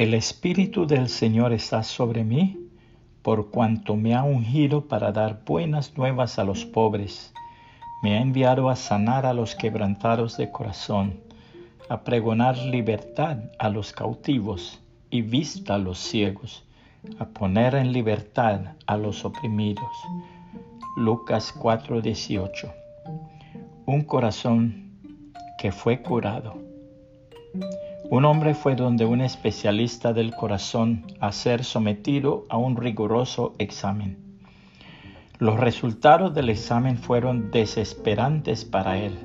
El Espíritu del Señor está sobre mí, por cuanto me ha ungido para dar buenas nuevas a los pobres. Me ha enviado a sanar a los quebrantados de corazón, a pregonar libertad a los cautivos y vista a los ciegos, a poner en libertad a los oprimidos. Lucas 4:18 Un corazón que fue curado. Un hombre fue donde un especialista del corazón a ser sometido a un riguroso examen. Los resultados del examen fueron desesperantes para él.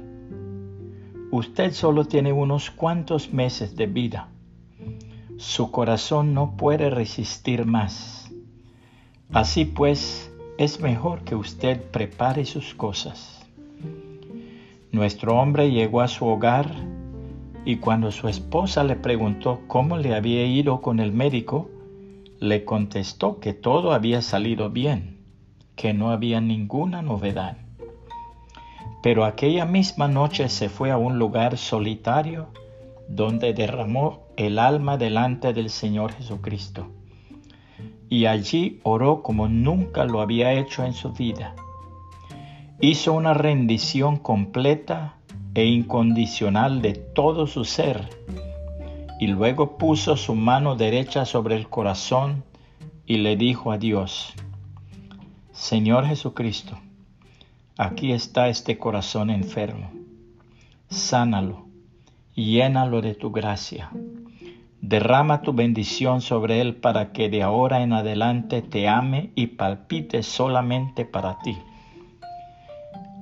Usted solo tiene unos cuantos meses de vida. Su corazón no puede resistir más. Así pues, es mejor que usted prepare sus cosas. Nuestro hombre llegó a su hogar y cuando su esposa le preguntó cómo le había ido con el médico, le contestó que todo había salido bien, que no había ninguna novedad. Pero aquella misma noche se fue a un lugar solitario donde derramó el alma delante del Señor Jesucristo. Y allí oró como nunca lo había hecho en su vida. Hizo una rendición completa e incondicional de todo su ser, y luego puso su mano derecha sobre el corazón y le dijo a Dios, Señor Jesucristo, aquí está este corazón enfermo, sánalo, llénalo de tu gracia, derrama tu bendición sobre él para que de ahora en adelante te ame y palpite solamente para ti.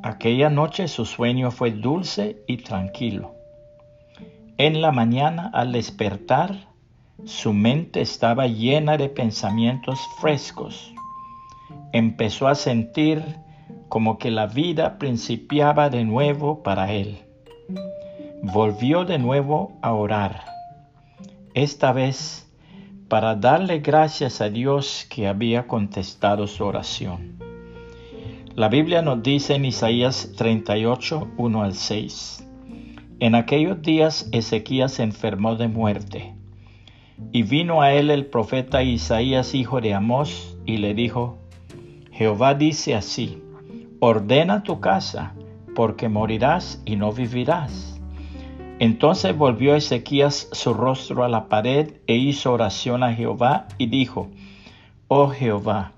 Aquella noche su sueño fue dulce y tranquilo. En la mañana al despertar, su mente estaba llena de pensamientos frescos. Empezó a sentir como que la vida principiaba de nuevo para él. Volvió de nuevo a orar, esta vez para darle gracias a Dios que había contestado su oración. La Biblia nos dice en Isaías 38, 1 al 6. En aquellos días Ezequías se enfermó de muerte, y vino a él el profeta Isaías, hijo de Amós, y le dijo, Jehová dice así, ordena tu casa, porque morirás y no vivirás. Entonces volvió Ezequías su rostro a la pared e hizo oración a Jehová y dijo, Oh Jehová,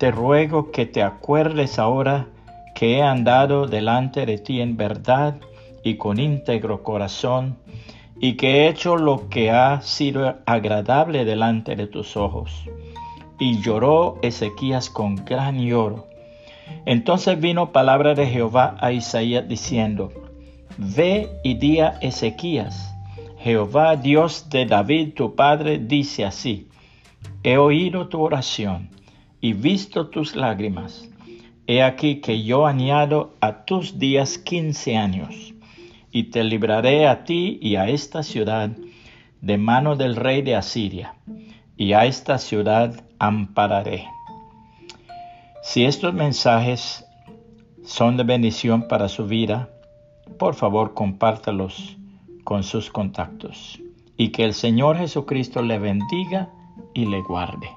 te ruego que te acuerdes ahora que he andado delante de ti en verdad y con íntegro corazón, y que he hecho lo que ha sido agradable delante de tus ojos. Y lloró Ezequías con gran lloro. Entonces vino palabra de Jehová a Isaías diciendo, Ve y di a Ezequías, Jehová Dios de David tu padre dice así, He oído tu oración y visto tus lágrimas. He aquí que yo añado a tus días quince años, y te libraré a ti y a esta ciudad de mano del rey de Asiria, y a esta ciudad ampararé. Si estos mensajes son de bendición para su vida, por favor compártalos con sus contactos y que el Señor Jesucristo le bendiga y le guarde.